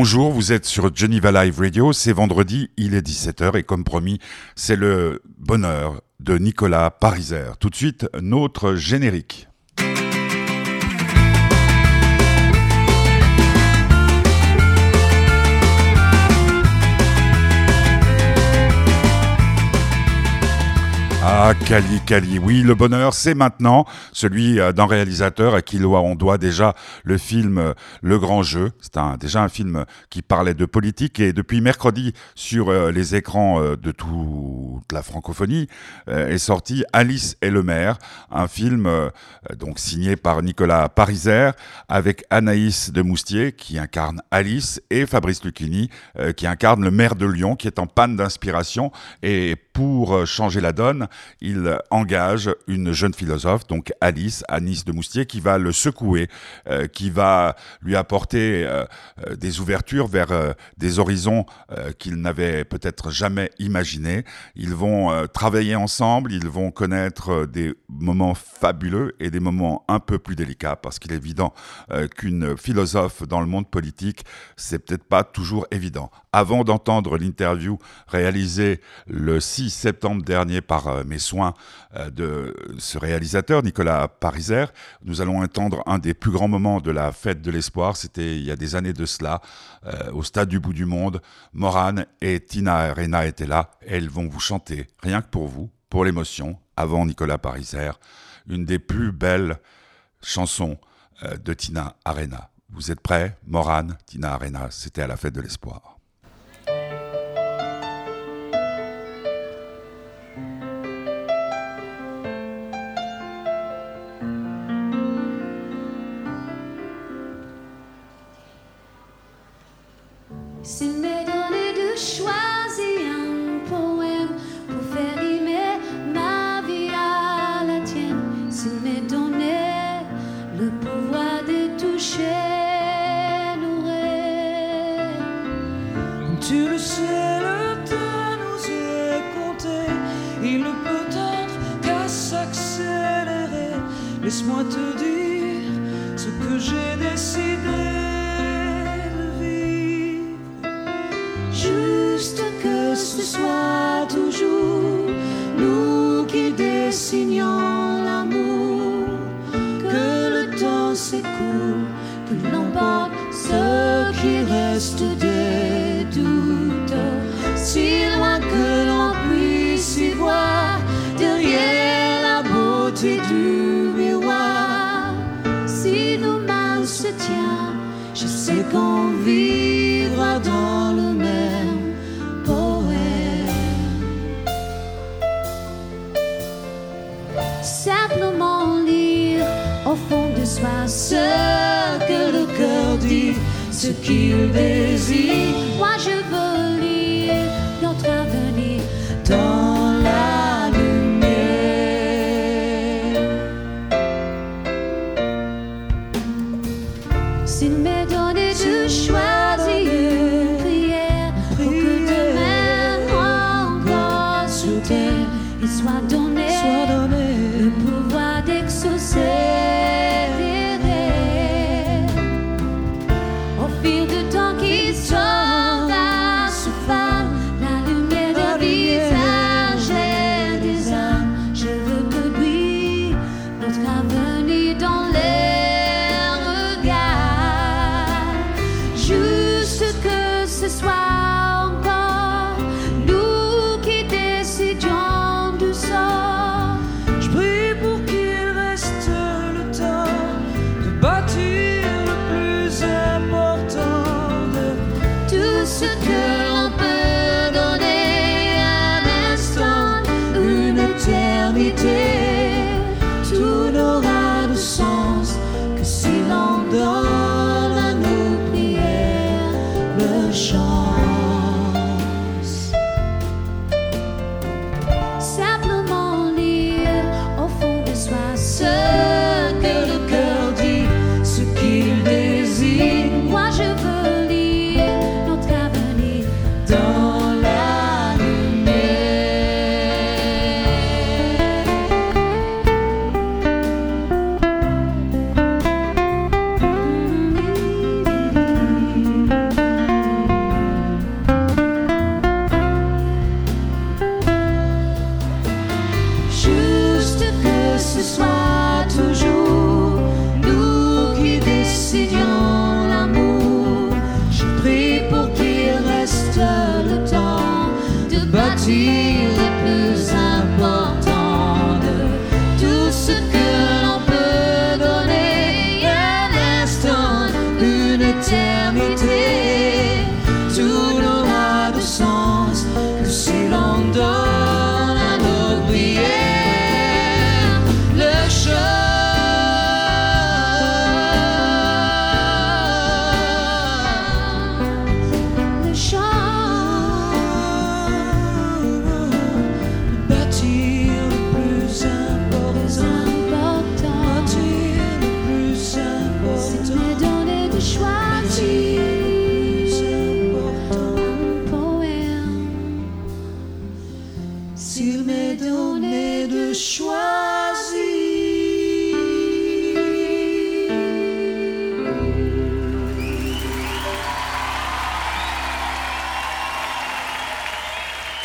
Bonjour, vous êtes sur Geneva Live Radio, c'est vendredi, il est 17h et comme promis, c'est le bonheur de Nicolas Pariser. Tout de suite, notre générique. Ah, Cali, Cali, oui, le bonheur, c'est maintenant. Celui euh, d'un réalisateur à qui on doit déjà le film euh, Le Grand Jeu. C'est un, déjà un film qui parlait de politique. Et depuis mercredi sur euh, les écrans de toute la francophonie est sorti Alice et le maire, un film donc signé par Nicolas Pariser avec Anaïs de Moustier qui incarne Alice et Fabrice Lucchini qui incarne le maire de Lyon qui est en panne d'inspiration et pour changer la donne, il engage une jeune philosophe, donc Alice, Anis de Moustier, qui va le secouer, euh, qui va lui apporter euh, euh, des ouvertures vers des horizons qu'il n'avait peut-être jamais imaginés. Ils vont travailler ensemble, ils vont connaître des moments fabuleux et des moments un peu plus délicats, parce qu'il est évident qu'une philosophe dans le monde politique, c'est peut-être pas toujours évident. Avant d'entendre l'interview réalisée le 6 septembre dernier par mes soins euh, de ce réalisateur, Nicolas Pariser. Nous allons entendre un des plus grands moments de la fête de l'espoir. C'était il y a des années de cela, euh, au stade du bout du monde. Morane et Tina Arena étaient là. elles vont vous chanter, rien que pour vous, pour l'émotion, avant Nicolas Pariser, une des plus belles chansons euh, de Tina Arena. Vous êtes prêts? Morane, Tina Arena, c'était à la fête de l'espoir. s'il m'est donné de choix. ce soir.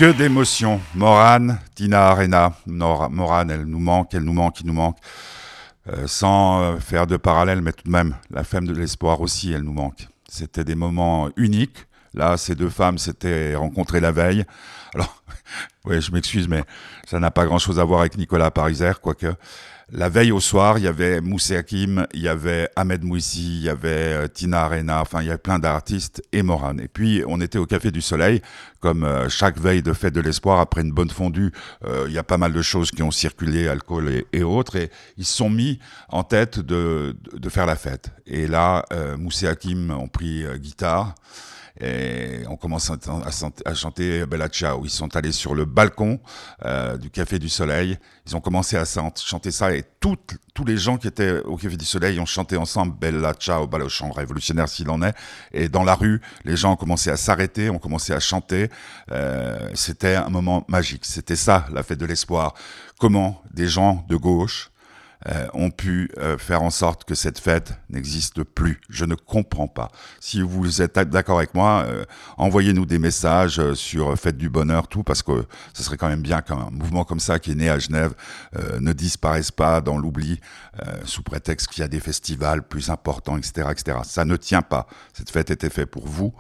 Que d'émotions. Morane, Tina Arena. Morane, elle nous manque, elle nous manque, il nous manque. Euh, sans euh, faire de parallèle, mais tout de même, la femme de l'espoir aussi, elle nous manque. C'était des moments uniques. Là, ces deux femmes s'étaient rencontrées la veille. Alors, oui, je m'excuse, mais ça n'a pas grand-chose à voir avec Nicolas Pariser, quoique. La veille au soir, il y avait Moussé Hakim, il y avait Ahmed Mouissi, il y avait euh, Tina Arena, enfin il y avait plein d'artistes et Morane. Et puis on était au Café du Soleil, comme euh, chaque veille de fête de l'espoir, après une bonne fondue, euh, il y a pas mal de choses qui ont circulé, alcool et, autres, et ils se sont mis en tête de, de, faire la fête. Et là, Moussé Hakim ont pris guitare. Et on commence à, chanter Bella Ciao. Ils sont allés sur le balcon euh, du Café du Soleil. Ils ont commencé à chanter ça et tous les gens qui étaient au Café du Soleil ont chanté ensemble Bella Ciao, le chant révolutionnaire s'il en est. Et dans la rue, les gens ont commencé à s'arrêter, ont commencé à chanter. Euh, C'était un moment magique. C'était ça, la fête de l'espoir. Comment des gens de gauche, euh, ont pu euh, faire en sorte que cette fête n'existe plus. Je ne comprends pas. Si vous êtes d'accord avec moi, euh, envoyez-nous des messages sur Fête du Bonheur, tout, parce que ce serait quand même bien qu'un mouvement comme ça, qui est né à Genève, ne disparaisse pas dans l'oubli sous prétexte qu'il y a des festivals plus importants, etc., etc. Ça ne tient pas. Cette fête était faite pour vous.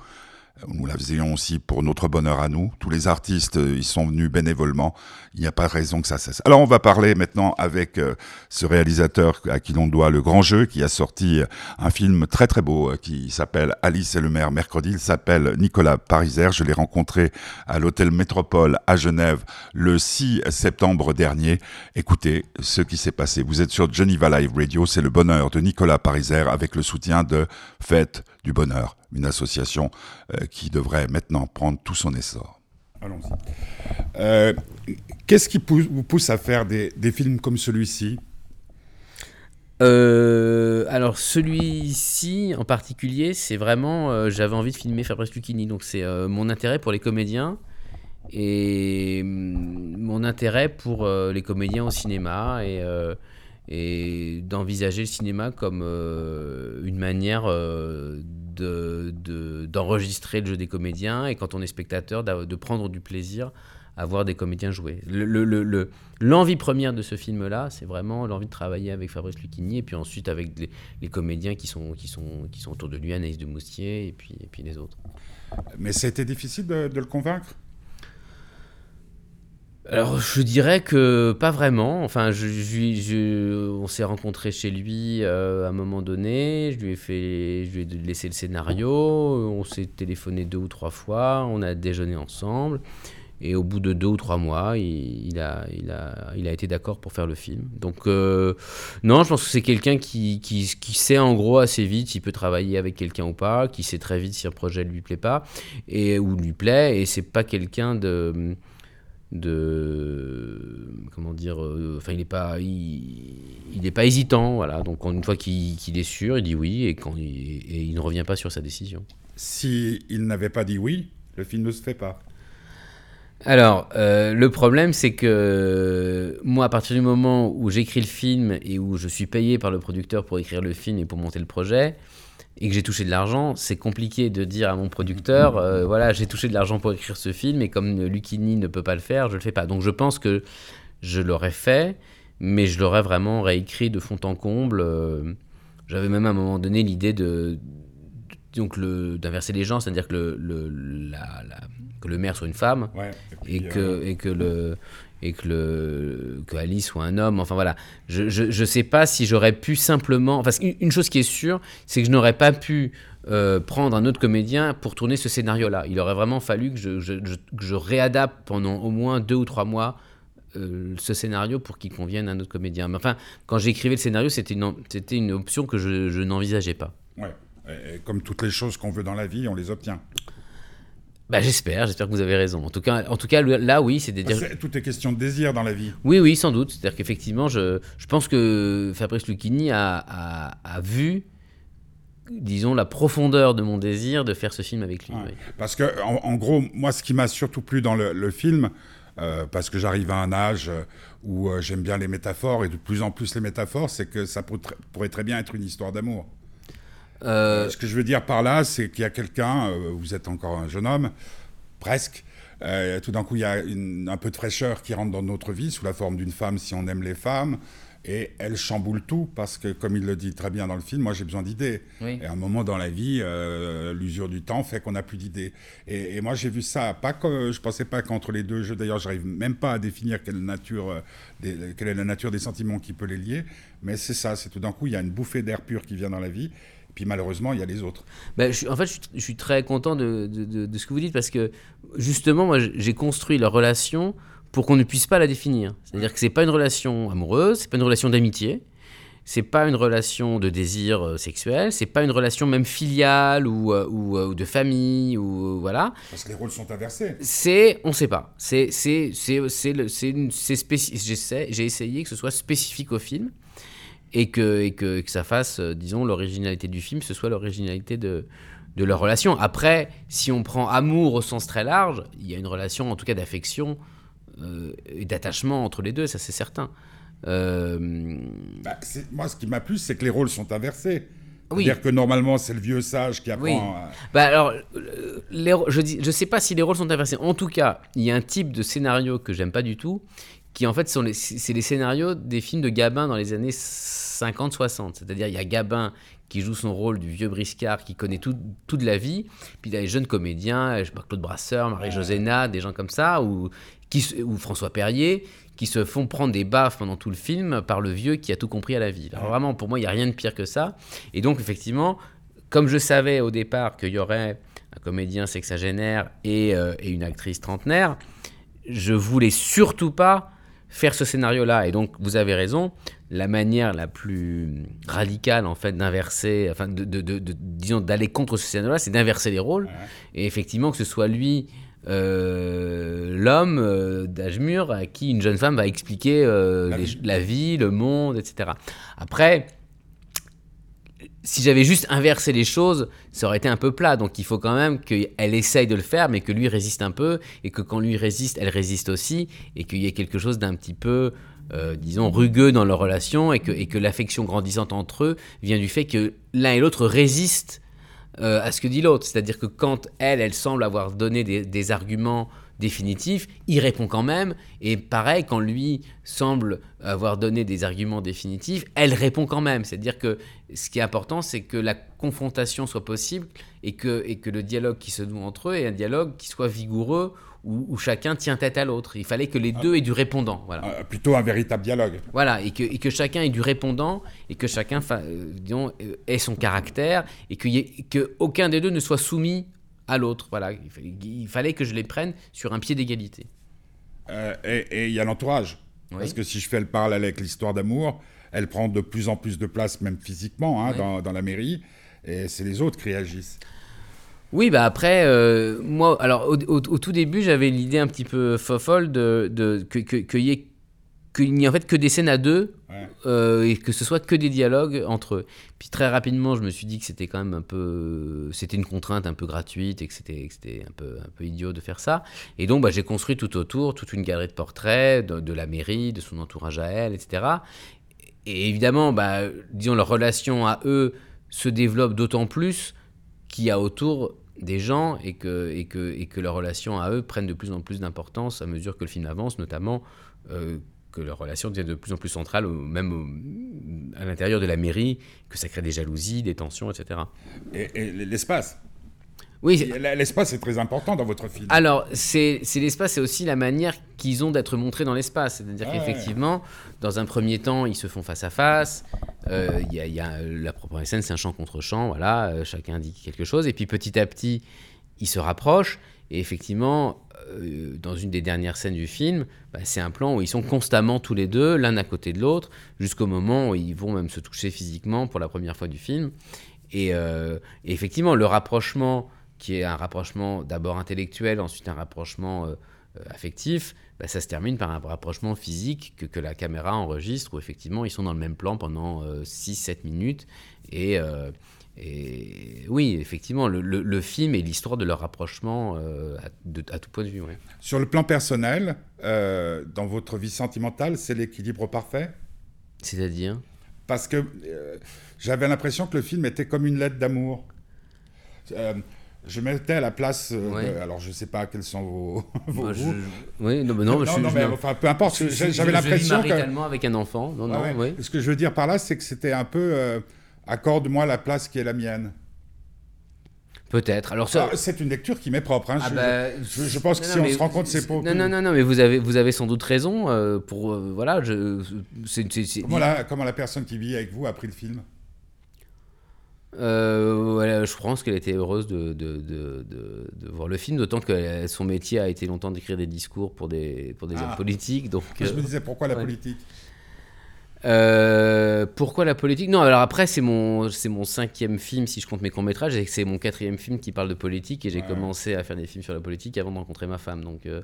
Nous la faisions aussi pour notre bonheur à nous. Tous les artistes, euh, ils sont venus bénévolement. Il n'y a pas raison que ça cesse. Alors on va parler maintenant avec euh, ce réalisateur à qui l'on doit le grand jeu, qui a sorti euh, un film très très beau qui s'appelle Alice et le maire mercredi. Il s'appelle Nicolas Pariser. Je l'ai rencontré à l'hôtel Métropole à Genève le 6 septembre dernier. Écoutez ce qui s'est passé. Vous êtes sur Geneva Live Radio. C'est le bonheur de Nicolas Pariser avec le soutien de Fête du Bonheur une association euh, qui devrait maintenant prendre tout son essor. Allons-y. Euh, qu'est-ce qui vous pousse à faire des, films comme celui-ci? Euh, alors celui-ci en particulier, c'est vraiment, j'avais envie de filmer Fabrice Lucchini, donc c'est mon intérêt pour les comédiens et mm, mon intérêt pour les comédiens au cinéma et, et d'envisager le cinéma comme une manière d'enregistrer de, le jeu des comédiens et quand on est spectateur, de prendre du plaisir à voir des comédiens jouer. L'envie le, première de ce film-là, c'est vraiment l'envie de travailler avec Fabrice Lucchini et puis ensuite avec les, comédiens qui sont, qui, sont, qui sont autour de lui, Anaïs de Moustier et puis, et puis les autres. Mais c'était difficile de le convaincre? Alors, je dirais que pas vraiment. Enfin, je, on s'est rencontrés chez lui euh, à un moment donné. Je lui ai fait, je lui ai laissé le scénario. On s'est téléphoné deux ou trois fois. On a déjeuné ensemble. Et au bout de deux ou trois mois, il, a, il, a, il a été d'accord pour faire le film. Donc, euh, non, je pense que c'est quelqu'un qui, sait en gros assez vite s'il peut travailler avec quelqu'un ou pas, qui sait très vite si un projet ne lui plaît pas, et, ou lui plaît. Et c'est pas quelqu'un de de comment dire euh, enfin il n'est pas il, pas hésitant voilà. Donc une fois qu'il est sûr il dit oui et quand il, et il ne revient pas sur sa décision. Si il n'avait pas dit oui le film ne se fait pas. Alors, euh, le problème, c'est que moi, à partir du moment où j'écris le film et où je suis payé par le producteur pour écrire le film et pour monter le projet, et que j'ai touché de l'argent, c'est compliqué de dire à mon producteur, euh, voilà, j'ai touché de l'argent pour écrire ce film, et comme Lucchini ne peut pas le faire, je le fais pas. Donc je pense que je l'aurais fait, mais je l'aurais vraiment réécrit de fond en comble. Euh, j'avais même à un moment donné l'idée de, donc le d'inverser les gens, c'est-à-dire que le, la, que le maire soit une femme Ouais. et, puis, que, euh, et que le et que le Alice soit un homme. Enfin voilà. Je, je sais pas si j'aurais pu simplement enfin une, chose qui est sûre c'est que je n'aurais pas pu euh, prendre un autre comédien pour tourner ce scénario là il aurait vraiment fallu que je, réadapte pendant au moins deux ou trois mois euh, ce scénario pour qu'il convienne à un autre comédien. Mais enfin quand j'écrivais le scénario c'était une option que je, n'envisageais pas. Ouais. Comme toutes les choses qu'on veut dans la vie, on les obtient. Bah j'espère j'espère que vous avez raison en tout cas en tout cas là oui c'est des C'est- Tout est question de désir dans la vie. Oui, oui, sans doute. C'est-à-dire qu'effectivement, je, je pense que Fabrice Lucchini a, a, a vu, disons, la profondeur de mon désir de faire ce film avec lui. Ouais. oui. Parce que, en, en gros, moi, ce qui m'a surtout plu dans le, le film, euh, parce que j'arrive à un âge euh, où euh, j'aime bien les métaphores et de plus en plus les métaphores, c'est que ça pour- pourrait très bien être une histoire d'amour. Euh, Ce que je veux dire par là, c'est qu'il y a quelqu'un, euh, vous êtes encore un jeune homme, presque, euh, tout d'un coup, il y a une- un peu de fraîcheur qui rentre dans notre vie sous la forme d'une femme si on aime les femmes. Et elle chamboule tout parce que, comme il le dit très bien dans le film, moi j'ai besoin d'idées. Oui. Et à un moment dans la vie, euh, l'usure du temps fait qu'on n'a plus d'idées. Et, et moi j'ai vu ça, pas que, je pensais pas qu'entre les deux jeux, d'ailleurs j'arrive même pas à définir quelle, nature, des- quelle est la nature des sentiments qui peut les lier, mais c'est ça, c'est tout d'un coup il y a une bouffée d'air pur qui vient dans la vie, puis malheureusement il y a les autres. ben, je suis- en fait, je suis, je suis très content de, de- de- de ce que vous dites parce que, justement, moi, j'ai construit leur relation pour qu'on ne puisse pas la définir. C'est-à-dire que c'est pas une relation amoureuse, c'est pas une relation d'amitié, c'est pas une relation de désir euh, sexuel, c'est pas une relation même filiale ou, euh, ou, euh, ou de famille ou voilà. Parce que les rôles sont inversés. C'est, on sait pas. C'est, c'est, c'est, c'est, le- c'est, une- c'est spéci- j'essaie- j'ai essayé que ce soit spécifique au film et que, et que, que ça fasse, euh, disons, l'originalité du film, ce soit l'originalité de, de leur relation. Après, si on prend amour au sens très large, il y a une relation, en tout cas, d'affection euh, et d'attachement entre les deux, ça c'est certain. Euh, Bah, moi ce qui m'a plu, c'est que les rôles sont inversés. Oui. C'est-à-dire que normalement c'est le vieux sage qui apprend. Oui. à- Bah alors, les, je je sais pas si les rôles sont inversés. En tout cas, il y a un type de scénario que j'aime pas du tout, qui en fait sont les, c'est les scénarios des films de Gabin dans les années 50-60. C'est-à-dire, il y a Gabin qui joue son rôle du vieux briscard qui connaît tout, toute la vie, puis il y a les jeunes comédiens, Claude Brasseur, Marie-José Nat, des gens comme ça, ou François Perrier, qui se font prendre des baffes pendant tout le film par le vieux qui a tout compris à la vie. Alors vraiment, pour moi, il n'y a rien de pire que ça. Et donc, effectivement, comme je savais au départ qu'il y aurait un comédien sexagénaire et, euh, et une actrice trentenaire, je voulais surtout pas faire ce scénario-là. Et donc, vous avez raison, la manière la plus radicale, en fait, d'inverser, enfin, de, de- de- de- disons, d'aller contre ce scénario-là, c'est d'inverser les rôles. Et effectivement, que ce soit lui, euh, l'homme euh, d'âge mûr, à qui une jeune femme va expliquer euh, La les- vie. la vie, le monde, etc. Après, si j'avais juste inversé les choses, ça aurait été un peu plat. Donc il faut quand même qu'elle essaye de le faire, mais que lui résiste un peu, et que quand lui résiste, elle résiste aussi, et qu'il y ait quelque chose d'un petit peu, euh, disons, rugueux dans leur relation, et que, et que l'affection grandissante entre eux vient du fait que l'un et l'autre résistent euh, à ce que dit l'autre. C'est-à-dire que quand elle, elle semble avoir donné des, des arguments définitifs, il répond quand même. Et pareil, quand lui semble avoir donné des arguments définitifs, elle répond quand même. C'est-à-dire que ce qui est important, c'est que la confrontation soit possible et que, et que le dialogue qui se noue entre eux est un dialogue qui soit vigoureux, où, où chacun tient tête à l'autre. Il fallait que les deux aient du répondant. Voilà. euh, plutôt un véritable dialogue. Voilà, et que, et que chacun ait du répondant, et que chacun fa- euh, disons, euh, ait son caractère, et ait- que des deux ne soit soumis à l'autre. Voilà, il fallait, que je les prenne sur un pied d'égalité. Euh, et il y a l'entourage. Oui. Parce que si je fais le parallèle avec l'histoire d'amour, elle prend de plus en plus de place, même physiquement, hein, Oui. dans, dans la mairie. Et c'est les autres qui réagissent. Oui, bah après, euh, moi, alors au, au- au tout début, j'avais l'idée un petit peu fofolle de, de que que- y ait qu'il n'y ait en fait que des scènes à deux Ouais. euh, et que ce soit que des dialogues entre eux. Puis très rapidement, je me suis dit que c'était quand même un peu, c'était une contrainte un peu gratuite et que c'était, un peu, un peu idiot de faire ça. Et donc, bah, j'ai construit tout autour toute une galerie de portraits de, de la mairie, de son entourage à elle, etc. Et évidemment, bah, disons, leur relation à eux se développe d'autant plus qu'il y a autour des gens et que, et, que, et que leur relation à eux prennent de plus en plus d'importance à mesure que le film avance, notamment euh, que leur relation devient de plus en plus centrale, même à l'intérieur de la mairie, que ça crée des jalousies, des tensions, etc. Et, et l'espace. Oui, l'espace est très important dans votre film. Alors, c'est l'espace, c'est aussi la manière qu'ils ont d'être montrés dans l'espace. C'est-à-dire qu'effectivement, dans un premier temps, ils se font face à face. Euh, y, a, la première scène, c'est un champ contre champ. Voilà, euh, chacun dit quelque chose. Et puis petit à petit, ils se rapprochent. Et effectivement, euh, dans une des dernières scènes du film, bah, c'est un plan où ils sont constamment tous les deux, l'un à côté de l'autre, jusqu'au moment où ils vont même se toucher physiquement pour la première fois du film. et effectivement, le rapprochement qui est un rapprochement d'abord intellectuel, ensuite un rapprochement euh, euh, affectif, bah, ça se termine par un rapprochement physique que, que, la caméra enregistre, où effectivement ils sont dans le même plan pendant 6-7 euh, minutes. Et, et, oui, effectivement, le, le, film est l'histoire de leur rapprochement à, à, tout point de vue. Sur le plan personnel, dans votre vie sentimentale, c'est l'équilibre parfait? C'est-à-dire? Parce que j'avais l'impression que le film était comme une lettre d'amour je mettais à la place. Euh, alors, je ne sais pas quels sont vos, vos bah, Oui, non, mais non, non, mais, enfin, peu importe. J'avais l'impression que. également avec un enfant. Non, non, oui. Ce que je veux dire par là, c'est que c'était un peu euh, accorde-moi la place qui est la mienne. Peut-être. Alors ça... Ah, c'est une lecture qui m'est propre. Hein. Ah je, bah, je, pense que si on se rend compte, c'est pas. Non, non, non, non, mais vous avez, vous avez sans doute raison. Euh, pour voilà, je. Comment, la, comment la personne qui vit avec vous a pris le film? Euh, je pense qu'elle était heureuse de, de, de, de, voir le film, d'autant que son métier a été longtemps d'écrire des discours pour des, pour des hommes ah. politiques. Donc, je me disais, pourquoi la politique? Euh, pourquoi la politique? Non, alors après, c'est mon, c'est mon cinquième film, si je compte mes courts-métrages, et c'est mon quatrième film qui parle de politique, et j'ai commencé à faire des films sur la politique avant de rencontrer ma femme. Donc, euh,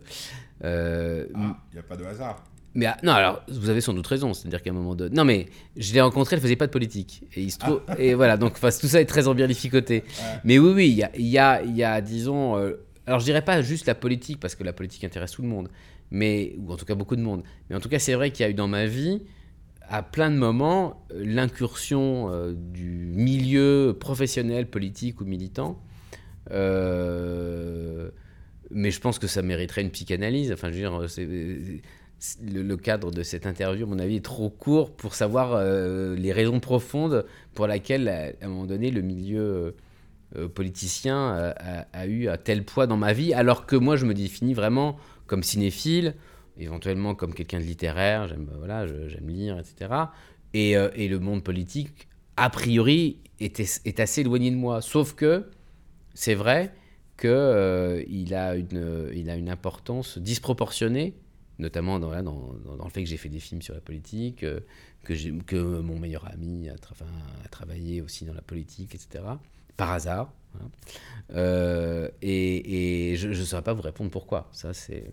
euh ah, il n'y a pas de hasard. Mais ah, non, alors vous avez sans doute raison, c'est-à-dire qu'à un moment de. Non, mais je l'ai rencontrée, elle faisait pas de politique. Et il se trouve. Ah. Et voilà, donc tout ça est très embirlificoté. Mais oui, oui, il y a, y, a, y a, disons. Euh, alors je dirais pas juste la politique, parce que la politique intéresse tout le monde, mais, ou en tout cas beaucoup de monde. Mais en tout cas, c'est vrai qu'il y a eu dans ma vie, à plein de moments, l'incursion euh, du milieu professionnel, politique ou militant. Euh, mais je pense que ça mériterait une psychanalyse. Enfin, je veux dire, le, cadre de cette interview, à mon avis, est trop court pour savoir euh, les raisons profondes pour lesquelles, à, un moment donné, le milieu euh, politicien a, eu un tel poids dans ma vie, alors que moi, je me définis vraiment comme cinéphile, éventuellement comme quelqu'un de littéraire, j'aime voilà, j'aime lire, etc. Et, euh, et, le monde politique, a priori, est, assez éloigné de moi. Sauf que, c'est vrai qu'il a, une, a une importance disproportionnée notamment dans, le fait que j'ai fait des films sur la politique, euh, que, mon meilleur ami a, travaillé aussi dans la politique, etc. Par hasard. Hein. Euh, et, et, je ne saurais pas vous répondre pourquoi. Ça, c'est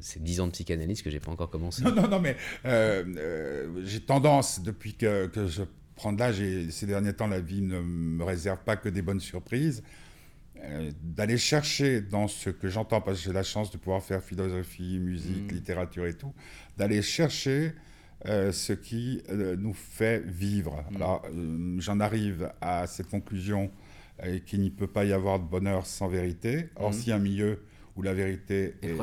c'est 10 ans de psychanalyse que j'ai pas encore commencé. Non, non, non, mais euh, j'ai tendance, depuis que, que je prends de l'âge, et ces derniers temps, la vie ne me réserve pas que des bonnes surprises, euh, d'aller chercher dans ce que j'entends, parce que j'ai la chance de pouvoir faire philosophie, musique, mm. littérature et tout, d'aller chercher euh, ce qui euh, nous fait vivre. Mm. Alors, j'en arrive à cette conclusion qu'il n'y peut pas y avoir de bonheur sans vérité. Or, mm. si un milieu où la vérité est,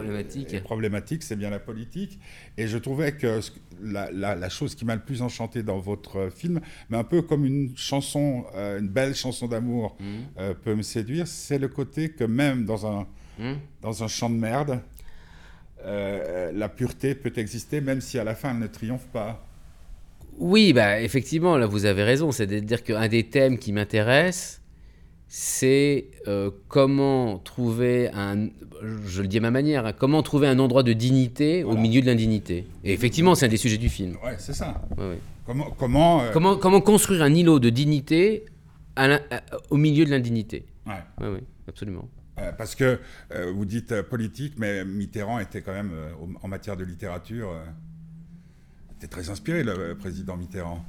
problématique, c'est bien la politique. Et je trouvais que la, chose qui m'a le plus enchanté dans votre film, mais un peu comme une chanson, euh, une belle chanson d'amour mmh. euh, peut me séduire, c'est le côté que même dans un, mmh. dans un champ de merde, euh, la pureté peut exister, même si à la fin elle ne triomphe pas. Oui, bah, effectivement, là vous avez raison. C'est-à-dire qu'un des thèmes qui m'intéresse, c'est euh, comment trouver un, je le dis à ma manière, hein, comment trouver un endroit de dignité au milieu de l'indignité. Et effectivement, c'est un des sujets du film. Ouais, c'est ça. Comment, comment, euh, comment, comment, construire un îlot de dignité au milieu de l'indignité. Ouais. Oui, absolument. Euh, parce que vous dites politique, mais Mitterrand était quand même, en matière de littérature, était très inspiré, le président Mitterrand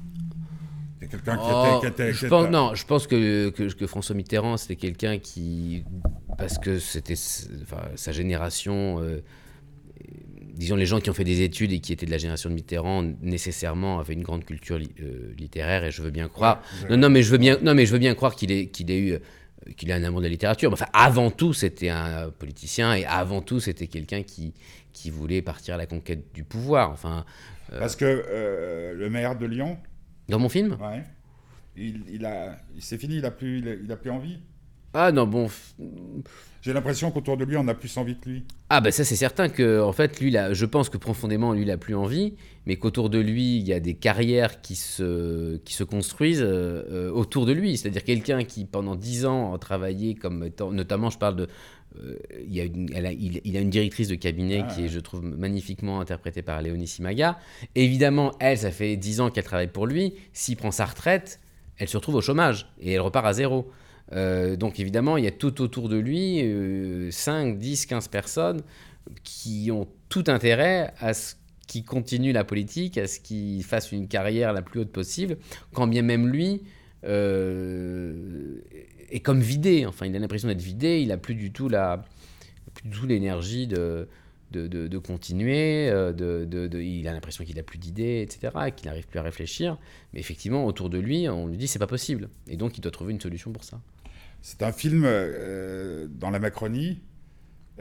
quelqu'un qui, oh, était. je pense, non, je pense que, que, François Mitterrand, c'était quelqu'un qui. Parce que c'était sa génération. Euh, disons, les gens qui ont fait des études et qui étaient de la génération de Mitterrand, nécessairement avaient une grande culture euh, littéraire, et je veux bien croire. non, non, mais je veux bien, non, mais je veux bien croire qu'il ait, qu'il ait eu qu'il a un amour de la littérature. Enfin, avant tout, c'était un politicien et avant tout, c'était quelqu'un qui, qui voulait partir à la conquête du pouvoir. Enfin, euh, Parce que le maire de Lyon, dans mon film Ouais. Il, il a, c'est fini, il a plus, il a, plus envie. Ah non, bon, J'ai l'impression qu'autour de lui, on a plus envie que lui. Ah ben ça c'est certain que en fait lui là, je pense que profondément lui il a plus envie, mais qu'autour de lui il y a des carrières qui se qui se construisent euh, euh, autour de lui. C'est-à-dire quelqu'un qui pendant dix ans a travaillé comme notamment je parle de il, y a une, elle a, il, a une directrice de cabinet Ah, qui est, je trouve, magnifiquement interprétée par Léonie Simaga. Évidemment, elle, ça fait 10 ans qu'elle travaille pour lui. S'il prend sa retraite, elle se retrouve au chômage et elle repart à zéro. Euh, donc évidemment, il y a tout autour de lui, euh, 5, 10, 15 personnes qui ont tout intérêt à ce qu'il continue la politique, à ce qu'il fasse une carrière la plus haute possible, quand bien même lui euh, est comme vidé. Enfin, il a l'impression d'être vidé, il n'a plus du tout la, plus du tout l'énergie de, de, de- de continuer, euh, de, il a l'impression qu'il n'a plus d'idées, etc., et qu'il n'arrive plus à réfléchir. Mais effectivement, autour de lui, on lui dit c'est pas possible. Et donc, il doit trouver une solution pour ça. C'est un film euh, dans la Macronie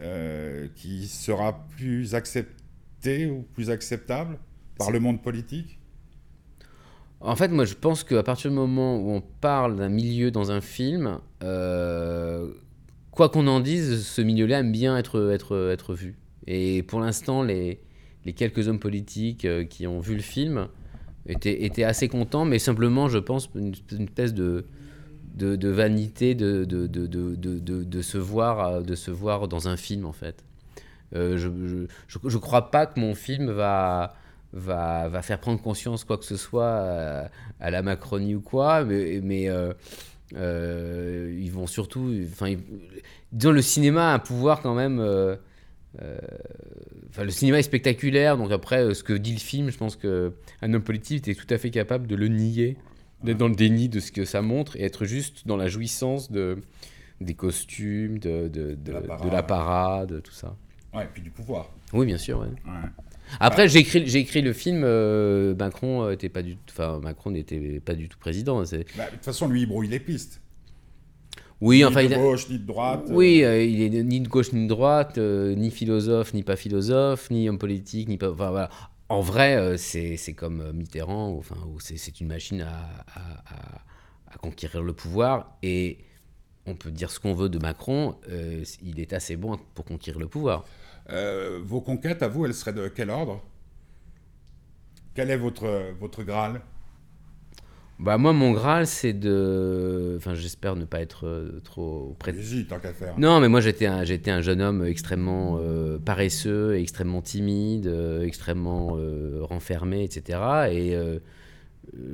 euh, qui sera plus accepté ou plus acceptable par le monde politique? En fait, moi, je pense qu'à partir du moment où on parle d'un milieu dans un film, euh, quoi qu'on en dise, ce milieu-là aime bien être, vu. Et pour l'instant, les, quelques hommes politiques euh, qui ont vu le film étaient, assez contents, mais simplement, je pense, une, espèce de, vanité de, se voir, euh, de se voir dans un film, en fait. Je ne crois pas que mon film va, va, va faire prendre conscience quoi que ce soit à, à la Macronie ou quoi, mais, mais euh, euh, ils vont surtout... Enfin, disons, le cinéma a un pouvoir quand même... euh, euh, le cinéma est spectaculaire, donc après, euh, ce que dit le film, je pense qu'un homme politique est tout à fait capable de le nier, d'être dans le déni de ce que ça montre et être juste dans la jouissance de, des costumes, de, de, de, la parade. de la parade, tout ça. Ouais, et puis du pouvoir. Oui, bien sûr. ouais. Ouais. Après, j'ai écrit, j'ai écrit le film. euh, Macron euh, était pas du, enfin Macron n'était pas du tout président. c'est- Bah, de toute façon, lui, il brouille les pistes. Oui, ni enfin, de il a- gauche, ni de droite. oui, euh, il est ni de gauche ni de droite, euh, ni philosophe ni pas philosophe, ni homme politique ni pas. Enfin voilà. En vrai, c'est c'est comme Mitterrand, enfin, c'est une machine à, à- à- à conquérir le pouvoir. Et on peut dire ce qu'on veut de Macron, il est assez bon pour conquérir le pouvoir. Euh, vos conquêtes, à vous, elles seraient de quel ordre? Quel est votre, votre Graal? Bah moi, mon Graal, c'est de. Enfin, j'espère ne pas être euh, trop près. Tant qu'à faire. Non, mais moi, j'étais un, j'étais un jeune homme extrêmement euh, paresseux, extrêmement timide, euh, extrêmement euh, renfermé, etc. Et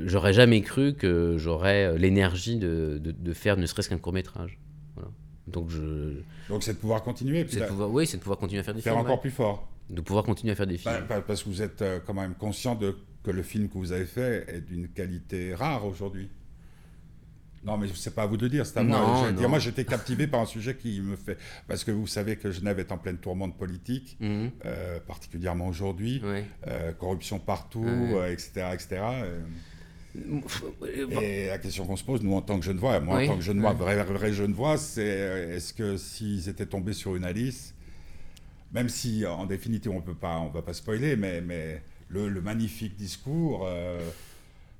j'aurais jamais cru que j'aurais l'énergie de, de, de faire ne serait-ce qu'un court métrage. Donc je, Donc c'est de pouvoir continuer, puis c'est de d'a- pouvoir, oui, c'est de pouvoir continuer à faire des faire films, encore ouais. plus fort. de pouvoir continuer à faire des films. Bah, bah, parce que vous êtes euh, quand même conscient de, que le film que vous avez fait est d'une qualité rare aujourd'hui. Non, mais c'est pas à vous de le dire, c'est à moi. Non, J'allais dire, moi, j'étais captivé par un sujet qui me fait. Parce que vous savez que Genève est en pleine tourmente politique, Mhm. euh, particulièrement aujourd'hui. Euh, corruption partout, euh, etc. etc. Et la question qu'on se pose, nous, en tant que Genevois, moi, Oui, en tant que Genevois, oui. vrai, vrai Genevois, c'est est-ce que s'ils étaient tombés sur une Alice, même si en définitive on peut pas, on va pas spoiler, mais, mais le, le magnifique discours euh,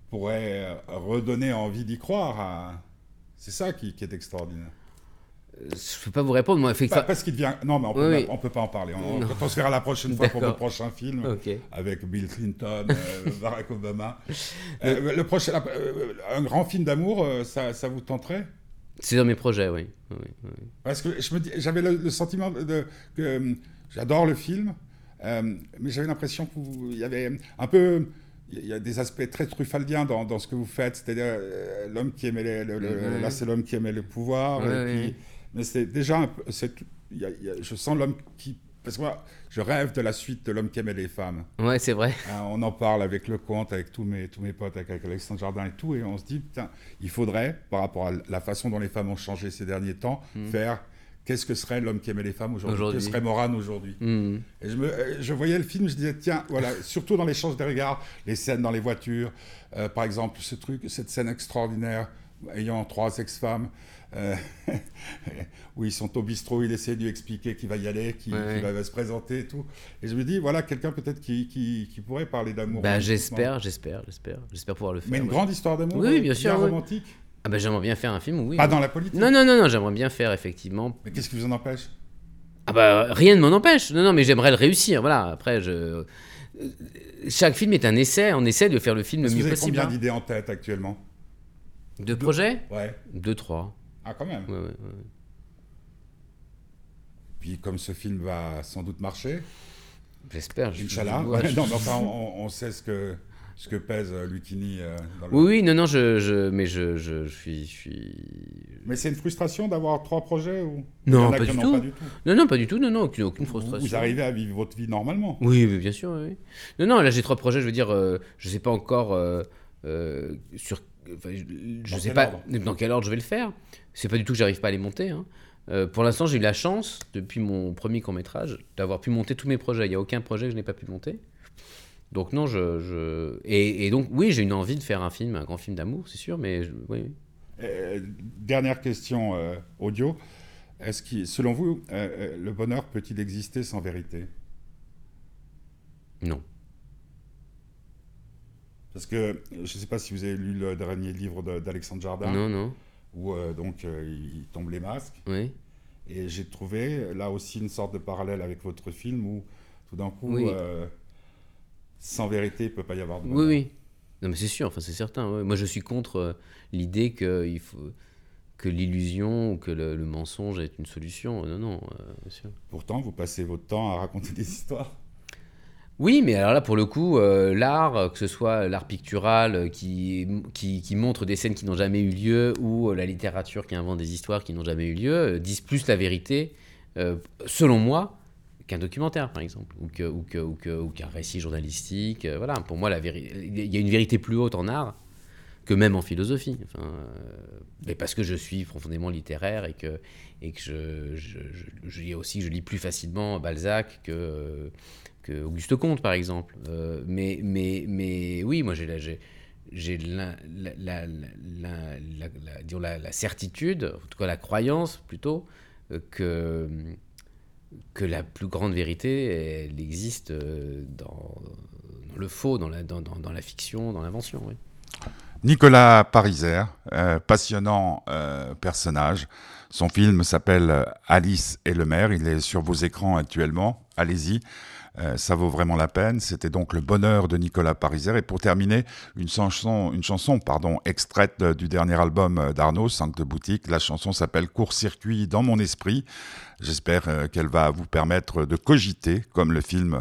pourrait redonner envie d'y croire. C'est ça qui, qui est extraordinaire. Je peux pas vous répondre, moi, effectivement. parce qu'il devient. Non, mais on peut, Oui, oui. on peut pas en parler. On, on se verra la prochaine fois pour votre prochain film avec Bill Clinton, euh, Barack Obama. Euh, le prochain, euh, un grand film d'amour, euh, ça, ça vous tenterait? C'est dans mes projets, oui. oui, oui. Parce que je me dis, j'avais le, le sentiment de, que euh, j'adore le film, euh, mais j'avais l'impression qu'il y avait un peu, il y a des aspects très truffaldiens dans, dans ce que vous faites, c'est-à-dire euh, l'homme qui aimait les- le, le- Ouais. là c'est l'homme qui aimait le pouvoir, Ouais, et ouais, puis- ouais. Mais c'est déjà, un peu- c'est, il y a- il y a- je sens l'homme qui, parce que moi, je rêve de la suite de l'homme qui aimait les femmes. Ouais, c'est vrai. Hein, on en parle avec le comte, avec tous mes, tous mes potes, avec, avec Alexandre Jardin et tout, et on se dit, putain, il faudrait, par rapport à la façon dont les femmes ont changé ces derniers temps, faire qu'est-ce que serait l'homme qui aimait les femmes aujourd'hui Aujourd'hui. Que serait Morane aujourd'hui Mhm. Et je, me, euh, je voyais le film, je disais, tiens, voilà, surtout dans l'échange des regards, les scènes dans les voitures, euh, par exemple, ce truc, cette scène extraordinaire, ayant trois ex-femmes, euh, où ils sont au bistrot, il essaie de lui expliquer qu'il va y aller, qu'il Ouais, va, se présenter et tout. Et je me dis, voilà, quelqu'un peut-être qui, qui, qui pourrait parler d'amour. Romantiquement. j'espère, j'espère, j'espère. J'espère pouvoir le faire. Mais une ouais. grande histoire d'amour Oui, bien sûr, oui. romantique Ah bah j'aimerais bien faire un film, oui. Pas dans la politique Non, non, non, non, j'aimerais bien faire effectivement. Mais qu'est-ce qui vous en empêche? Ah bah rien ne m'en empêche. Non, non, mais j'aimerais le réussir. Voilà. Après, je. Chaque film est un essai. On essaie de faire le film le mieux vous avez possible. combien hein. d'idées en tête actuellement? De projets? Ouais. Deux, trois. Ah, quand même. Ouais, ouais, ouais. Puis comme ce film va sans doute marcher, J'espère. je- Inch'Allah. je- non, mais enfin, on, on sait ce que, ce que pèse euh, Lucchini euh, dans le... Oui, oui, non, non, je, je, mais je, je, je suis, je suis. Mais c'est une frustration d'avoir trois projets ou Non, pas du tout. pas du tout? Non, non, pas du tout. Non, non, aucune, aucune frustration. vous arrivez à vivre votre vie normalement? Oui, bien sûr, oui. Non, non, là j'ai trois projets, je veux dire, euh, je sais pas encore euh, sur. enfin, je Dans sais pas ordre? dans quel ordre je vais le faire. C'est pas du tout que j'arrive pas à les monter. hein. Euh, pour l'instant, j'ai eu la chance, depuis mon premier court-métrage, d'avoir pu monter tous mes projets. Il n'y a aucun projet que je n'ai pas pu monter. Donc, non, je. je... Et, et donc, oui, j'ai une envie de faire un film, un grand film d'amour, c'est sûr, mais je- oui. Euh, dernière question euh, audio. Est-ce que, selon vous, le bonheur peut-il exister sans vérité? Non. Parce que je ne sais pas si vous avez lu le dernier livre d'Alexandre Jardin, Non, non. Où euh, donc euh, il tombe les masques. Oui. Et j'ai trouvé là aussi une sorte de parallèle avec votre film où tout d'un coup, Oui. euh, sans vérité, il ne peut pas y avoir de Oui, bonheur. oui. Non, mais c'est sûr, enfin, c'est certain. ouais. Moi, je suis contre euh, l'idée que, il faut, que l'illusion ou que le, le mensonge est une solution. Non, non, euh, bien sûr. Pourtant, vous passez votre temps à raconter des histoires. Oui, mais alors là, pour le coup, euh, l'art, euh, que ce soit l'art pictural euh, qui, montre des scènes qui n'ont jamais eu lieu ou la littérature qui invente des histoires qui n'ont jamais eu lieu, disent plus la vérité, selon moi, qu'un documentaire, par exemple, ou qu'un récit journalistique. voilà, pour moi, il y a une vérité plus haute en art que même en philosophie. Mais parce que je suis profondément littéraire et que, et que je, je, aussi, je lis plus facilement Balzac que, Auguste Comte, par exemple. Euh, mais, mais, mais oui, moi j'ai la, certitude, en tout cas la croyance plutôt, euh, que, que la plus grande vérité, elle existe euh, dans, le faux, dans la, dans, dans, la fiction, dans l'invention. Nicolas Pariser, passionnant personnage. Son film s'appelle Alice et le maire. Il est sur vos écrans actuellement. Allez-y. Euh, ça vaut vraiment la peine. C'était donc le bonheur de Nicolas Pariser. Et pour terminer, une chanson, une chanson pardon, extraite euh, du dernier album euh, d'Arnaud, 5 de boutique. La chanson s'appelle Court-circuit dans mon esprit. J'espère qu'elle va vous permettre de cogiter, comme le film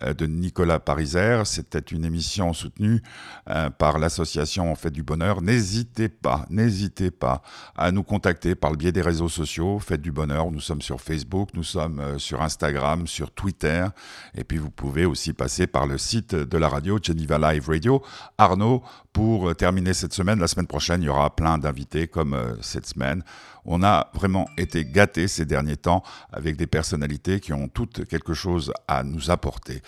de Nicolas Pariser. C'était une émission soutenue euh, par l'association Fête du Bonheur. N'hésitez pas, n'hésitez pas à nous contacter par le biais des réseaux sociaux. Fête du Bonheur, nous sommes sur Facebook, nous sommes euh, sur Instagram, sur Twitter. Et puis vous pouvez aussi passer par le site de la radio Geneva Live Radio. Arnaud, pour euh, terminer cette semaine, la semaine prochaine, il y aura plein d'invités comme euh, cette semaine. On a vraiment été gâtés ces derniers temps avec des personnalités qui ont toutes quelque chose à nous apporter.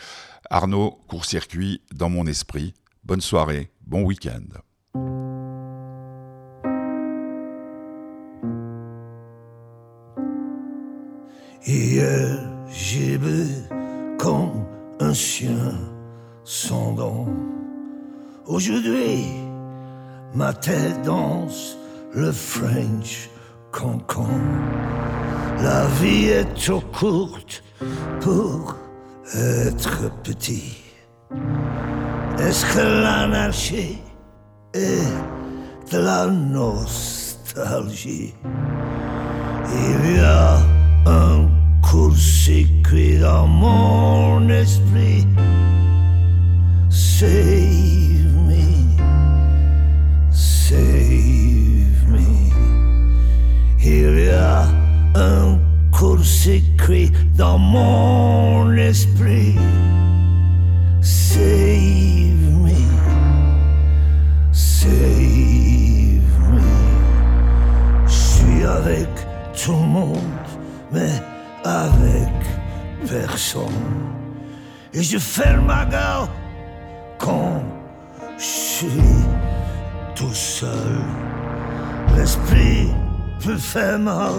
Arnaud, court-circuit dans mon esprit. Bonne soirée, bon week-end. Hier, j'ai bu comme un chien sans. Aujourd'hui, ma tête danse le French cancan. La vie est trop courte pour être petit. Est-ce que l'anarchie est de la nostalgie? Il y a un court-circuit dans mon esprit. Save court-circuit dans mon esprit. Save me, save me. Je suis avec tout le monde, mais avec personne. Et je ferme ma gueule quand je suis tout seul. L'esprit peut faire mal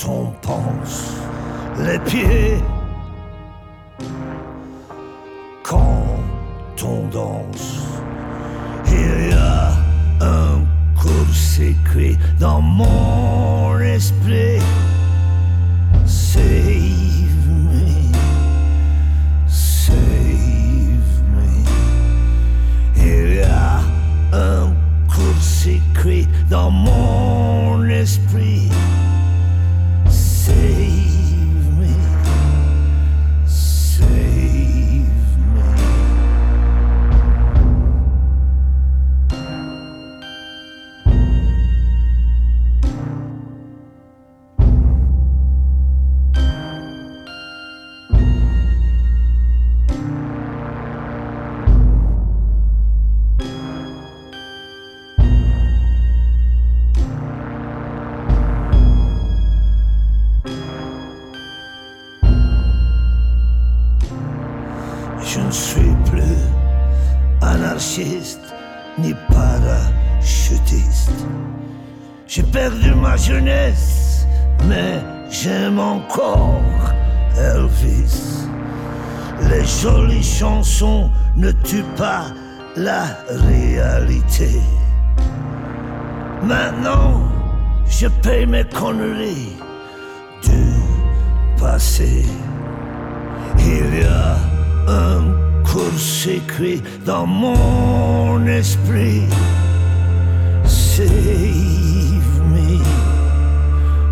quand on pense les pieds, quand on danse, il y a un court-circuit dans mon esprit. Ni parachutiste. J'ai perdu ma jeunesse, mais j'aime encore Elvis. Les jolies chansons ne tuent pas la réalité. Maintenant, je paye mes conneries du passé. Il y a un consacré dans mon esprit. Save me,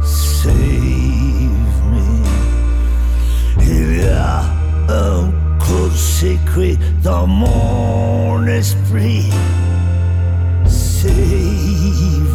save me. Il y a un consacré dans mon esprit. Save